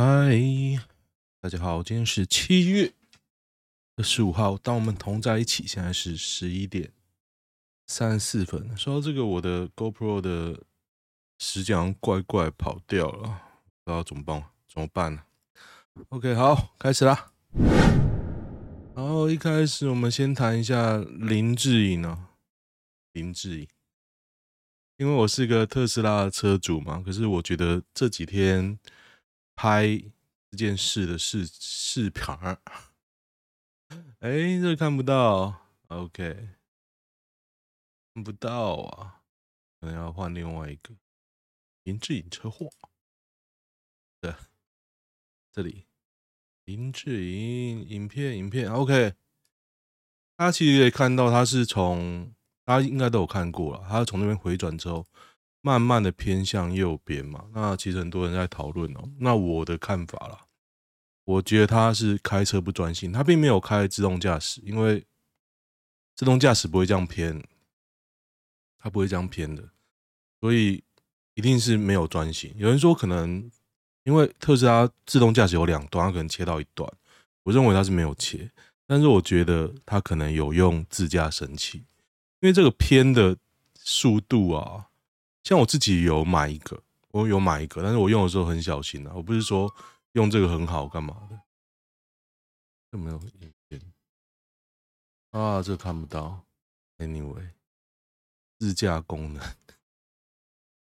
嗨，大家好，今天是七月二十五号，当我们同在一起，现在是十一点三十四分。说到这个，我的 GoPro 的时间怪怪跑掉了，不知道怎么办？怎么办呢？OK，好，开始啦。然后一开始我们先谈一下林志颖啊，林志颖，因为我是个特斯拉的车主嘛，可是我觉得这几天。拍这件事的视视频儿，哎，这看不到，OK，看不到啊，可能要换另外一个。林志颖车祸，对，这里。林志颖影片影片，OK，他其实可以看到，他是从大家应该都有看过了，他从那边回转之后。慢慢的偏向右边嘛，那其实很多人在讨论哦。那我的看法啦，我觉得他是开车不专心，他并没有开自动驾驶，因为自动驾驶不会这样偏，他不会这样偏的，所以一定是没有专心。有人说可能因为特斯拉自动驾驶有两段，他可能切到一段，我认为他是没有切，但是我觉得他可能有用自驾神器，因为这个偏的速度啊。像我自己有买一个，我有买一个，但是我用的时候很小心啊。我不是说用这个很好干嘛的，有没有影片啊？这看不到。Anyway，自驾功能，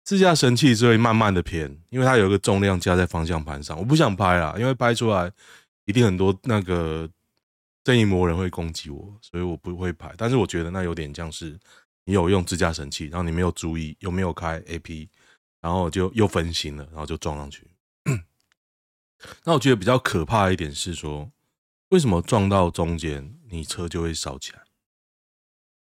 自驾神器只会慢慢的偏，因为它有一个重量加在方向盘上。我不想拍啦，因为拍出来一定很多那个正义魔人会攻击我，所以我不会拍。但是我觉得那有点像是。你有用自驾神器，然后你没有注意有没有开 AP，然后就又分心了，然后就撞上去。那我觉得比较可怕的一点是说，为什么撞到中间你车就会烧起来？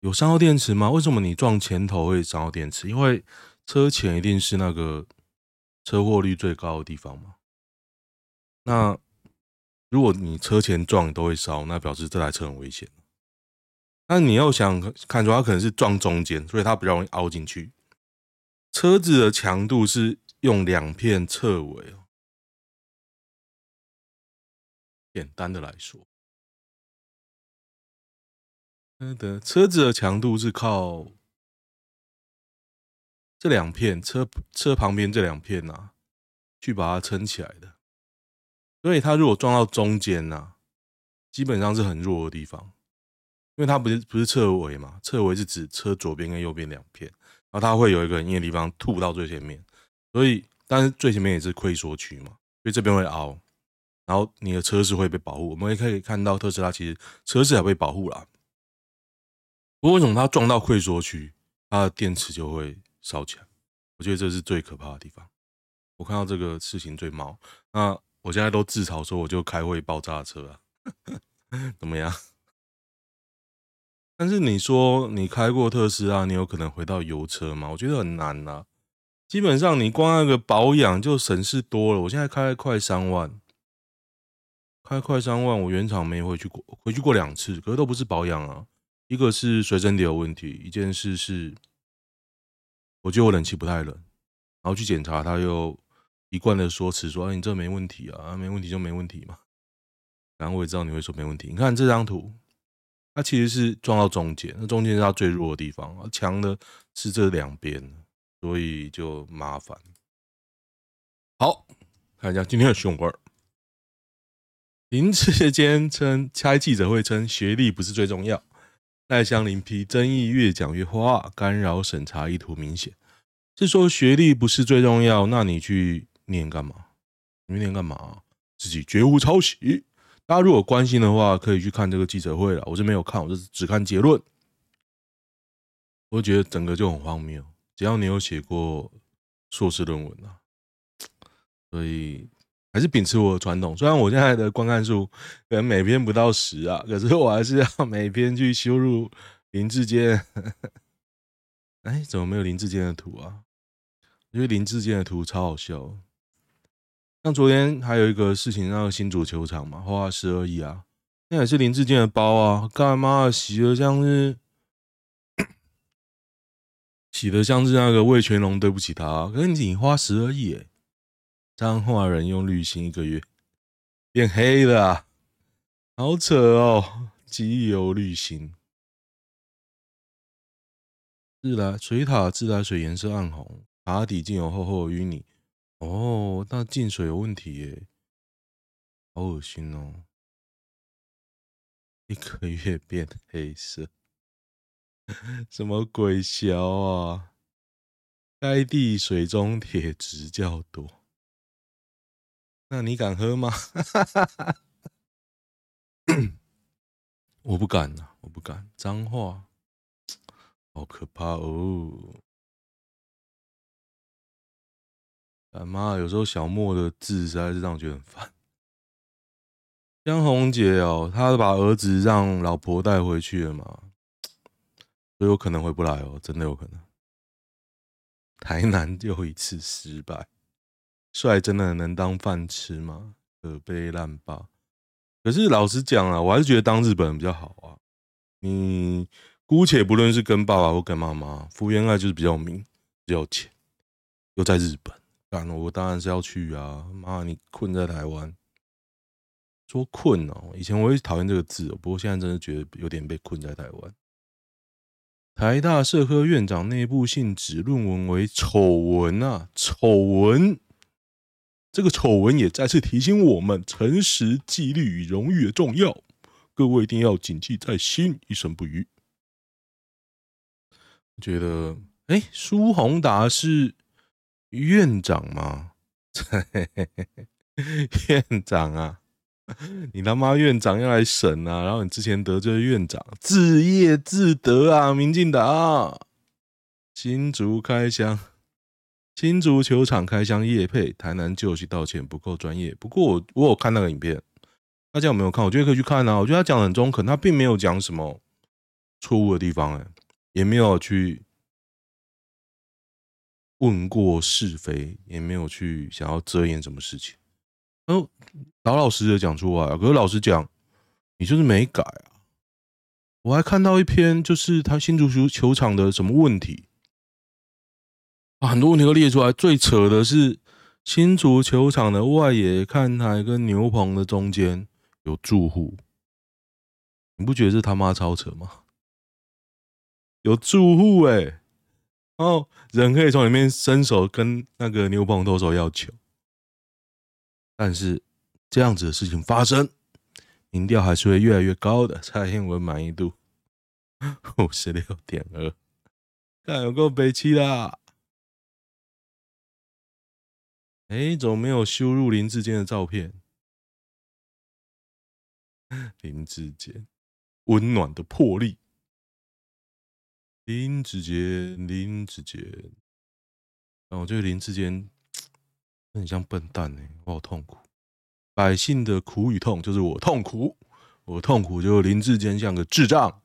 有伤到电池吗？为什么你撞前头会伤到电池？因为车前一定是那个车祸率最高的地方嘛。那如果你车前撞都会烧，那表示这台车很危险。那你要想看出它可能是撞中间，所以它比较容易凹进去。车子的强度是用两片侧尾哦。简单的来说，的车子的强度是靠这两片车车旁边这两片呐、啊，去把它撑起来的。所以它如果撞到中间呐、啊，基本上是很弱的地方。因为它不是不是侧尾嘛，侧尾是指车左边跟右边两片，然后它会有一个很硬的地方吐到最前面，所以但是最前面也是溃缩区嘛，所以这边会凹，然后你的车是会被保护。我们也可以看到特斯拉其实车是还被保护啦，不过为什么它撞到溃缩区，它的电池就会烧起来？我觉得这是最可怕的地方。我看到这个事情最毛，那我现在都自嘲说我就开会爆炸车啊，怎么样？但是你说你开过特斯拉，你有可能回到油车吗？我觉得很难呐。基本上你光那个保养就省事多了。我现在开快三万，开快三万，我原厂没回去过，回去过两次，可是都不是保养啊。一个是水蒸底有问题，一件事是，我觉得我冷气不太冷，然后去检查，他又一贯的说辞说：“哎，你这没问题啊，没问题就没问题嘛。”然后我也知道你会说没问题。你看这张图。它其实是撞到中间，那中间是它最弱的地方，强的是这两边，所以就麻烦。好，看一下今天的新闻。林志坚称开记者会称学历不是最重要，赖香林批争议越讲越花，干扰审查意图明显。是说学历不是最重要，那你去念干嘛？你念干嘛？自己绝无抄袭。大家如果关心的话，可以去看这个记者会了。我是没有看，我是只看结论。我觉得整个就很荒谬。只要你有写过硕士论文啊，所以还是秉持我的传统。虽然我现在的观看数可能每篇不到十啊，可是我还是要每篇去修入林志坚。哎，怎么没有林志坚的图啊？因为林志坚的图超好笑。像昨天还有一个事情，那个新主球场嘛，花十二亿啊，那也是林志坚的包啊，干嘛洗的像是洗的像是那个魏全龙对不起他，可是你花十二亿诶，彰化人用滤芯一个月变黑了啊，好扯哦！机油滤芯，自来水塔自来水颜色暗红，塔底竟有厚厚的淤泥。哦，那进水有问题耶，好恶心哦！一个月变黑色，什么鬼消啊？该地水中铁质较多，那你敢喝吗？我不敢呐，我不敢。脏话，好可怕哦！啊妈，有时候小莫的字实在是让我觉得很烦。江宏杰哦，他把儿子让老婆带回去了嘛，所以有可能回不来哦，真的有可能。台南又一次失败，帅真的能当饭吃吗？可悲烂爆。可是老实讲啊，我还是觉得当日本人比较好啊。你姑且不论是跟爸爸或跟妈妈，福原爱就是比较有名，比较有钱，又在日本，当然我当然是要去啊。妈，你困在台湾。说困哦，以前我也讨厌这个字，不过现在真的觉得有点被困在台湾。台大社科院长内部信指论文为丑闻啊，丑闻！这个丑闻也再次提醒我们诚实、纪律与荣誉的重要，各位一定要谨记在心，一生不渝。觉得，哎，苏宏达是院长吗？院长啊！你他妈院长要来审啊！然后你之前得罪院长，自业自得啊！民进党新竹开箱，新竹球场开箱夜配，台南就去道歉不够专业。不过我我有看那个影片，大家有没有看？我觉得可以去看啊！我觉得他讲的很中肯，他并没有讲什么错误的地方，哎，也没有去问过是非，也没有去想要遮掩什么事情。哦，老老实实的讲出来。可是老实讲，你就是没改啊！我还看到一篇，就是他新竹球球场的什么问题啊，很多问题都列出来。最扯的是新竹球场的外野看台跟牛棚的中间有住户，你不觉得这他妈超扯吗？有住户哎，然后人可以从里面伸手跟那个牛棚投手要球。但是这样子的事情发生，民调还是会越来越高的。蔡英文满意度五十六点二，看有够悲戚啦！哎，怎么没有修入林志坚的照片？林志坚，温暖的魄力。林志杰，林志杰。啊，我觉得林志坚。很像笨蛋呢、我好痛苦。百姓的苦与痛就是我痛苦，我痛苦就林志坚像个智障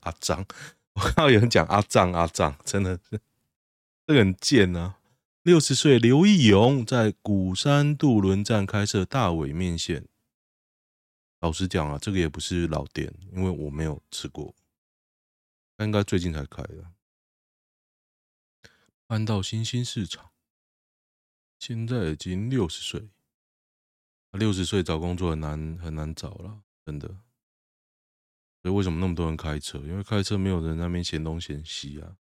阿张。我看到有人讲阿张阿张，真的是这个很贱啊！六十岁刘义勇在鼓山渡轮站开设大尾面线。老实讲啊，这个也不是老店，因为我没有吃过，他应该最近才开的。搬到新兴市场。现在已经六十岁，六十岁找工作很难很难找了，真的。所以为什么那么多人开车？因为开车没有人在那边嫌东嫌西啊。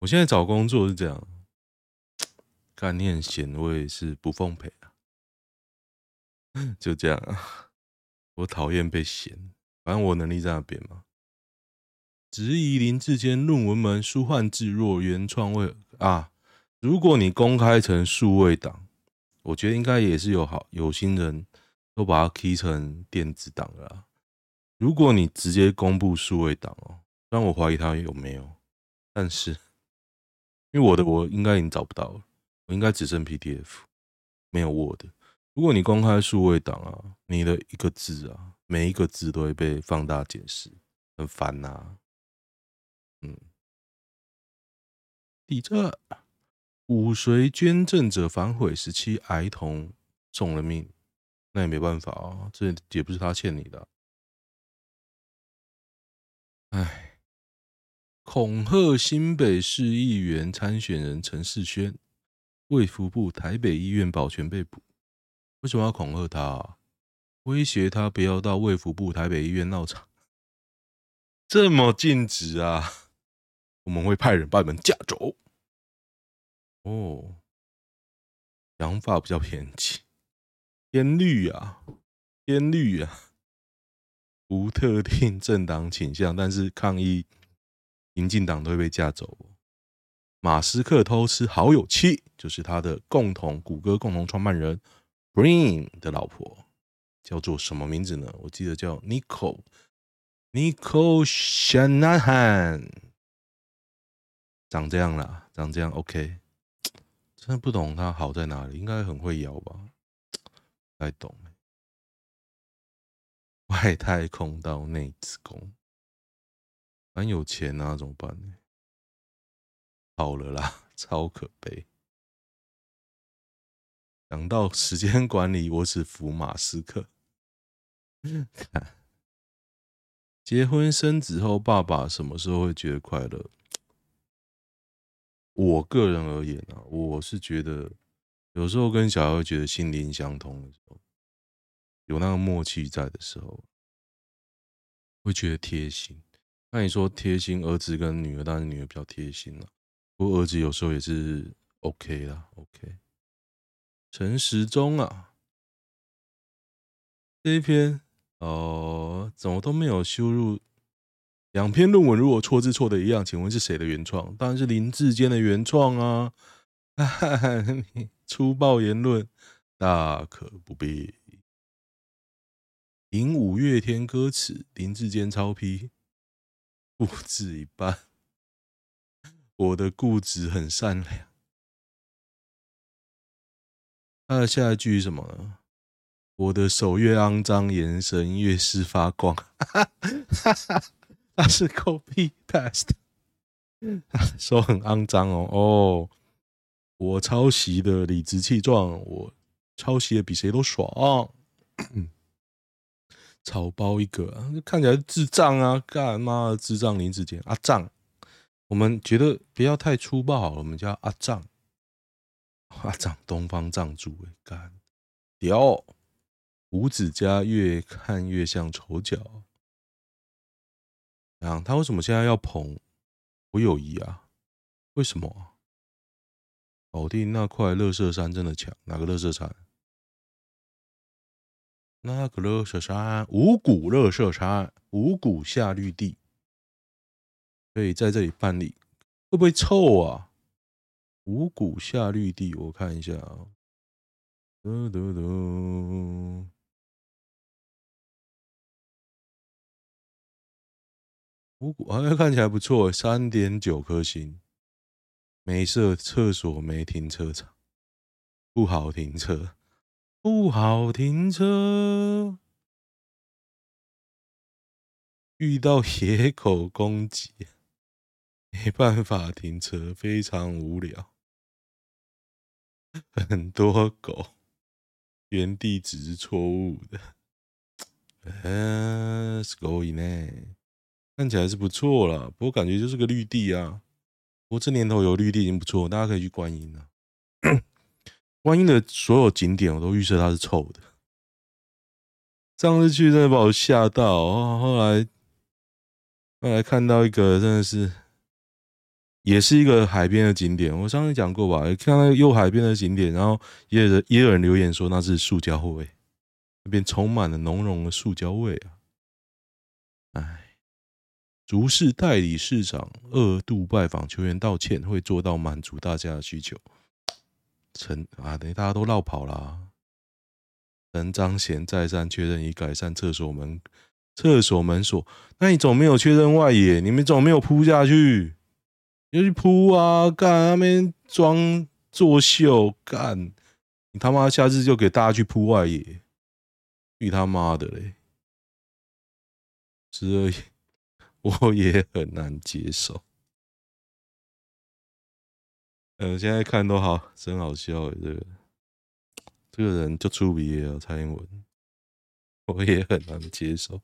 我现在找工作是这样，干念闲，我也是不奉陪啊。就这样啊，我讨厌被嫌，反正我能力在那边嘛。质疑林志坚论文门书换字若原创为啊。如果你公开成数位档，我觉得应该也是有好有心人都把它 key 成电子档了。如果你直接公布数位档哦，虽然我怀疑它有没有，但是因为我的我应该已经找不到了，我应该只剩 PDF，没有 Word。如果你公开数位档啊，你的一个字啊，每一个字都会被放大解释，很烦呐。地震。骨髓捐赠者反悔，十七癌童送了命，那也没办法啊，这也不是他欠你的。哎，恐吓新北市议员参选人陈世轩，卫福部台北医院保全被捕，为什么要恐吓他？威胁他不要到卫福部台北医院闹场？这么尽职啊？我们会派人把你们架走。哦，想法比较偏激，偏绿啊，偏绿啊，无特定政党倾向，但是抗议民进党都会被架走。马斯克偷吃好友妻，就是他的共同谷歌共同创办人 Brin 的老婆，叫做什么名字呢？我记得叫 Nicole Nicole Shanahan，长这样啦，长这样 OK，真的不懂他好在哪里，应该很会摇吧？不太懂。外太空到内子宫，蛮有钱啊，怎么办呢？好了啦，超可悲。讲到时间管理，我只服马斯克。结婚生子后，爸爸什么时候会觉得快乐？我个人而言啊，我是觉得有时候跟小孩会觉得心灵相通的时候，有那个默契在的时候，会觉得贴心。那你说贴心，儿子跟女儿，当然女儿比较贴心了。不过儿子有时候也是 OK 啦，OK。陈时中啊，这一篇哦，怎么都没有修入两篇论文？如果错字错的一样，请问是谁的原创？当然是林志坚的原创啊！粗暴言论，大可不必。引五月天歌词，林志坚超批，不止一半。我的固执很善良。他的下一句是什么呢？我的手越肮脏，眼神越是发光。他是 copy paste，手很肮脏哦。哦，我抄袭的理直气壮，我抄袭的比谁都爽。草包一个，看起来智障啊！干妈的智障林子杰阿障。我们觉得不要太粗暴好了，我们叫阿藏，阿藏东方藏族哎，干屌，五指家越看越像丑角，他为什么现在要捧我友谊啊？为什么？保定那块垃圾山真的强，哪个垃圾山？那个垃圾山，五股垃圾山，五股夏绿地。可以在这里办理，会不会臭啊？五股夏绿地，我看一下啊。嘟嘟嘟，五谷好像看起来不错，三点九颗星。没设厕所，没停车场，不好停车，不好停车。遇到野狗攻击。没办法停车，非常无聊。很多狗，原地址是错误的。嗯，是狗以内，看起来是不错了，不过感觉就是个绿地啊。不过这年头有绿地已经不错，大家可以去观音了。观音的所有景点我都预设它是臭的。上次去真的把我吓到，哦，后来后来看到一个真的是。也是一个海边的景点，我上次讲过吧？看到又海边的景点，然后也有人也有人留言说那是塑胶味，那边充满了浓浓的塑胶味啊！哎，竹市代理市长二度拜访球员道歉，会做到满足大家的需求。陈啊，等于大家都落跑啦。陈彰贤再三确认已改善厕所门厕所门锁，那你总没有确认外野？你们总没有扑下去？你去扑啊！干那边装作秀干！你他妈下次就给大家去扑外野！去他妈的嘞！所以我也很难接受。嗯，现在看都好，真好笑诶，这个这个人就出名了，蔡英文，我也很难接受。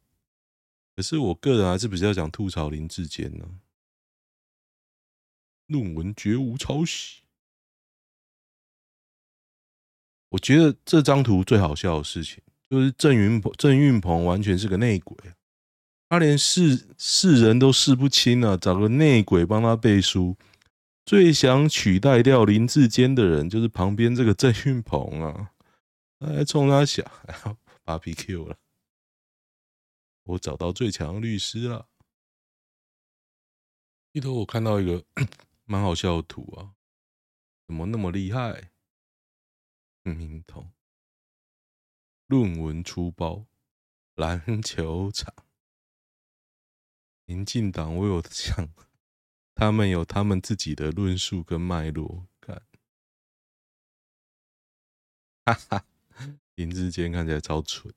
可是我个人还是比较想吐槽林志坚呢。论文绝无抄袭，我觉得这张图最好笑的事情，就是郑云鹏，郑云鹏完全是个内鬼，他连世世人都识不清啊，找个内鬼帮他背书。最想取代掉林志坚的人，就是旁边这个郑运鹏啊，他还冲他想，还要芭比 Q 了。我找到最强律师了。一头我看到一个 蛮好笑的图啊，怎么那么厉害？名头，论文出包，篮球场，民进党，我有想，他们有他们自己的论述跟脉络，看，哈哈，林志坚看起来超蠢，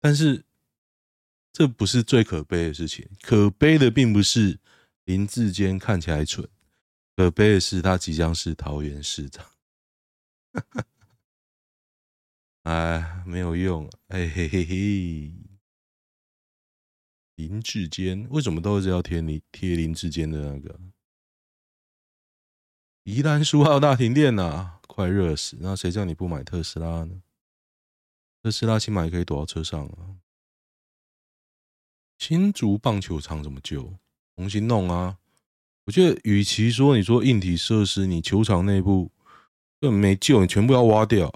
但是这不是最可悲的事情，可悲的并不是林志坚看起来蠢，可悲的是他即将是桃园市长。哎，没有用，哎嘿嘿嘿。林志坚为什么都是要贴你贴林志坚的那个？宜兰书号大停电、啊，快热死！那谁叫你不买特斯拉呢？特斯拉起码也可以躲到车上啊。新竹棒球场怎么救？重新弄啊！我觉得，与其说你说硬体设施，你球场内部。没救，你全部要挖掉。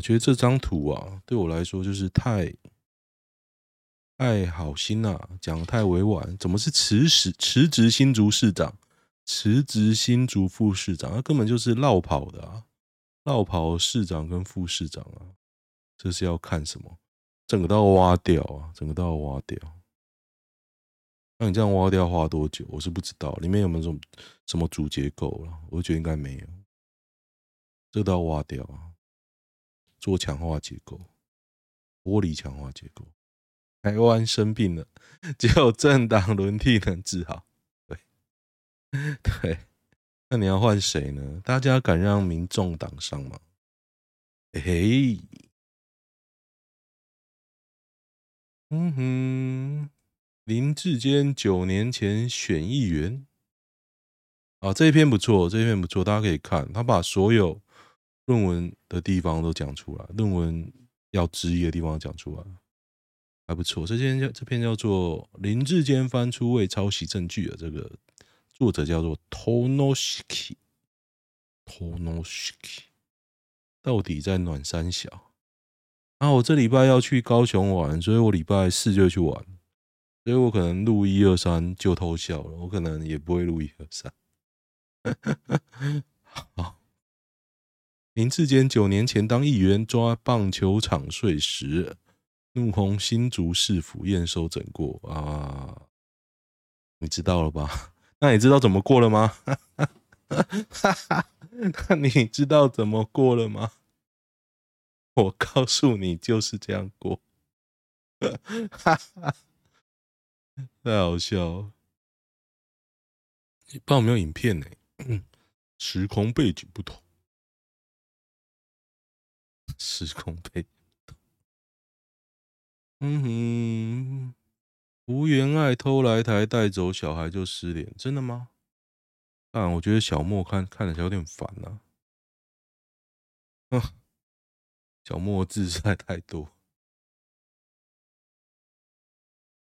我觉得这张图啊，对我来说就是太太好心了，讲得太委婉。怎么是辞职辞职新竹市长，辞职新竹副市长？那根本就是落跑的啊！落跑市长跟副市长啊，这是要看什么？整个都要挖掉啊！整个都要挖掉。那你这样挖掉花多久？我是不知道，里面有没有什么什么主结构了？我觉得应该没有，这都要挖掉啊，做强化结构，玻璃强化结构。台湾生病了，只有政党轮替能治好。对，对，那你要换谁呢？大家敢让民众党上吗？嘿嘿，嗯哼。林志坚九年前选议员啊，这一篇不错，这一篇不错，大家可以看。他把所有论文的地方都讲出来，论文要质疑的地方讲出来，还不错。这篇叫这篇叫做林志坚翻出未抄袭证据的这个作者叫做 Tonoshiki Tonoshiki，到底在暖山小啊？我这礼拜要去高雄玩，所以我礼拜四就去玩。所以我可能录一二三就偷笑了，我可能也不会录一二三。好，林志坚九年前当议员抓棒球场碎石，怒轰新竹市府验收整过啊！你知道了吧？那你知道怎么过了吗？那 你知道怎么过了吗？我告诉你，就是这样过。太好笑了！你不知道有没有影片呢？时空背景不同，时空背。嗯哼，吴媛爱偷来台带走小孩就失联，真的吗？啊，我觉得小莫看看起来有点烦啊。嗯，小莫字实在太多。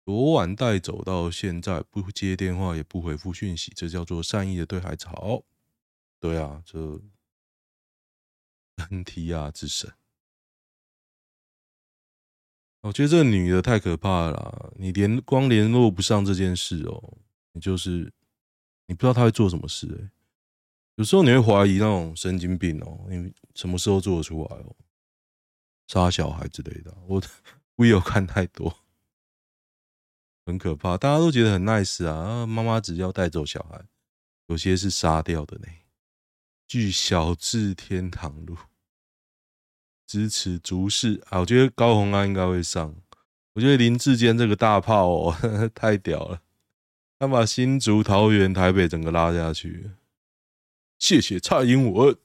昨晚带走到现在不接电话也不回复讯息，这叫做善意的对孩子好。对啊，这 NTR 之神，我觉得这个女的太可怕了。你连光联络不上这件事哦，你就是你不知道她会做什么事哎。有时候你会怀疑那种神经病哦，你什么时候做得出来哦？杀小孩之类的，我我有看太多。很可怕，大家都觉得很 nice 啊！妈妈只要带走小孩，有些是杀掉的呢。据小智天堂路支持竹市啊，我觉得高洪安应该会上。我觉得林志坚这个大炮哦，呵 呵太屌了，他把新竹、桃园、台北整个拉下去。谢谢蔡英文，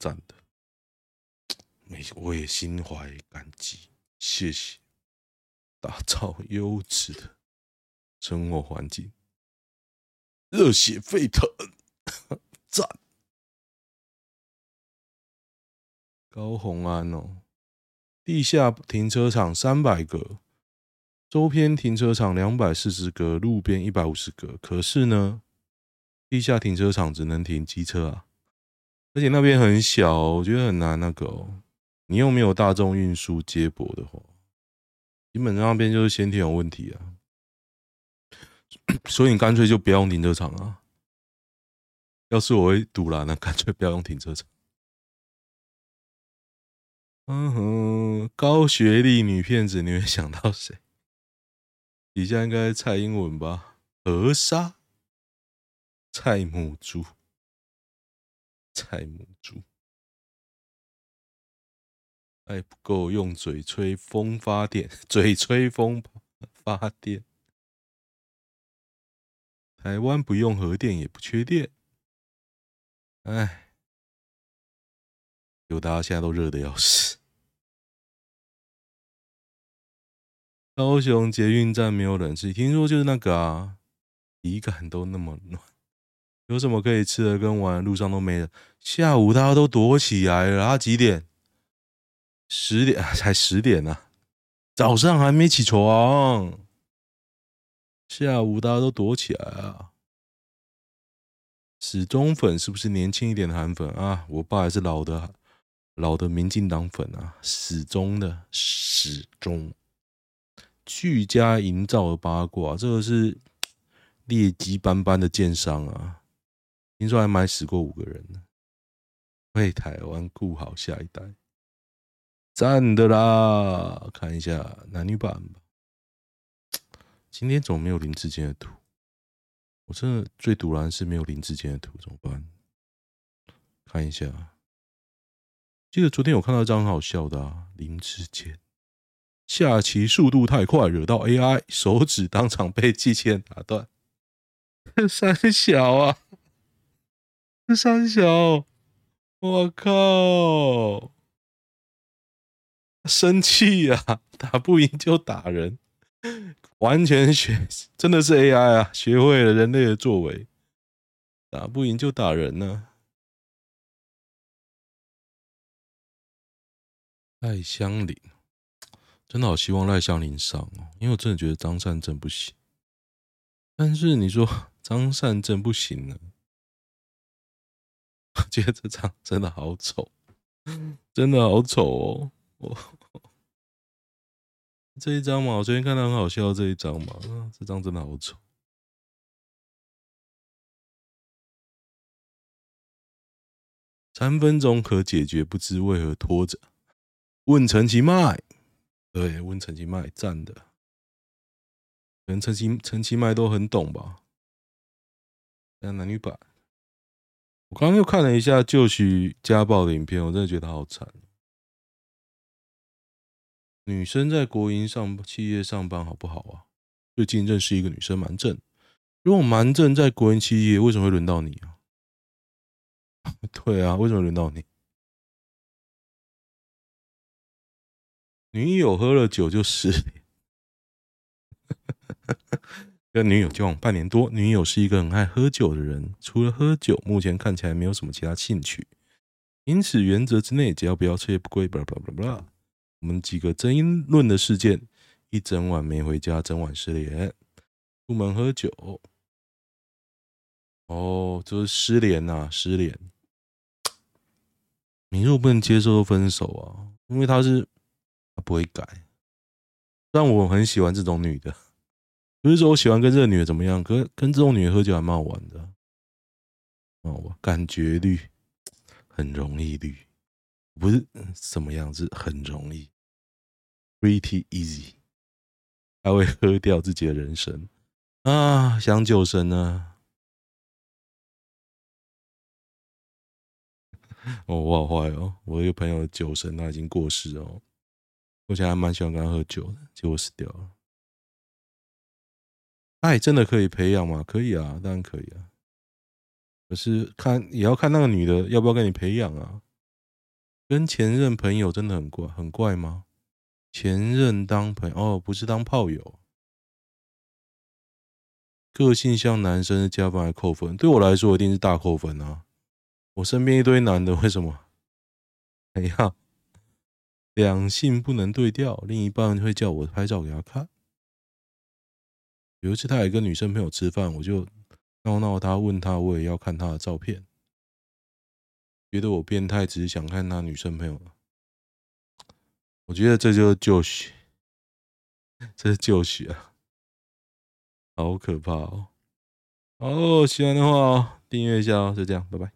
赞的，没我也心怀感激，谢谢。打造优质的生活环境，热血沸腾，赞！高虹安哦，地下停车场三百个，周边停车场两百四十个，路边一百五十个。可是呢，地下停车场只能停机车啊，而且那边很小，我觉得很难那个哦。你又没有大众运输接驳的话，基本上那边就是先天有问题啊。所以你干脆就不要用停车场啊！要是我会赌烂呢，干脆不要用停车场。嗯哼，高学历女骗子，你会想到谁？底下应该蔡英文吧？河沙，蔡母猪，蔡母猪，爱不够用嘴吹风发电，嘴吹风发电。台湾不用核电也不缺电，哎，有大家现在都热得要死。高雄捷运站没有冷气，听说就是那个啊，体感都那么暖，有什么可以吃的跟玩路上都没了。下午大家都躲起来了，啊，几点？十点，才十点呢，啊，早上还没起床。下午大家都躲起来啊！死忠粉是不是年轻一点的韩粉啊？我爸还是老的老的民进党粉啊！死忠的死忠，俱家营造的八卦，这个是劣迹斑斑的奸商啊！听说还买死过五个人呢，为台湾顾好下一代，赞的啦！看一下男女版吧。今天怎么没有林志坚的图？我真的最赌烂是没有林志坚的图，怎么办？看一下，记得昨天有看到一张很好笑的啊，林志坚下棋速度太快，惹到 AI，手指当场被机器人打断。三小啊，三小，我靠，生气呀，打不赢就打人。完全学，真的是 AI 啊！学会了人类的作为，打不赢就打人呢、啊。赖香林，真的好希望赖香林上哦，因为我真的觉得张善政不行。但是你说 张善政不行呢？我觉得这张真的好丑，真的好丑哦！我。这一张嘛，我昨天看到很好笑。这一张嘛，这张真的好丑。三分钟可解决，不知为何拖着。问陈其迈，对，问陈其迈，赞的。可能陈其陈其迈都很懂吧？那男女版，我刚刚又看了一下旧许家暴的影片，我真的觉得好惨。女生在国营上企业上班好不好啊？最近认识一个女生蛮正，如果蛮正在国营企业，为什么会轮到你啊？对啊，为什么轮到你？女友喝了酒就失联，跟女友交往半年多，女友是一个很爱喝酒的人，除了喝酒，目前看起来没有什么其他兴趣，因此原则之内，只要不要吃也不归，巴拉巴拉巴拉。我们几个争论的事件：一整晚没回家，整晚失联，出门喝酒。哦，就是失联呐，失联。你如果不能接受分手啊，因为他是他不会改。但我很喜欢这种女的，不是说我喜欢跟这个女的怎么样，跟跟这种女的喝酒还蛮好玩的。哦，感觉绿，很容易绿。不是什么样子，很容易，pretty easy，还会喝掉自己的人生啊！想酒神呢？哦，我好坏哦！我一个朋友的酒神他已经过世哦，我以前还蛮喜欢跟他喝酒的，结果死掉了。爱真的可以培养吗？可以啊，当然可以啊。可是看也要看那个女的要不要跟你培养啊。跟前任朋友真的很怪，很怪吗？前任当朋友哦，不是当炮友。个性像男生是加班还扣分？对我来说，一定是大扣分啊！我身边一堆男的，为什么？哎呀，两性不能对调，另一半会叫我拍照给他看。有一次，他还跟女生朋友吃饭，我就闹闹他，问他，我也要看他的照片。觉得我变态，只是想看他女生朋友。我觉得这就是旧许，这是旧许啊，好可怕哦！哦，喜欢的话订阅一下哦，就这样，拜拜。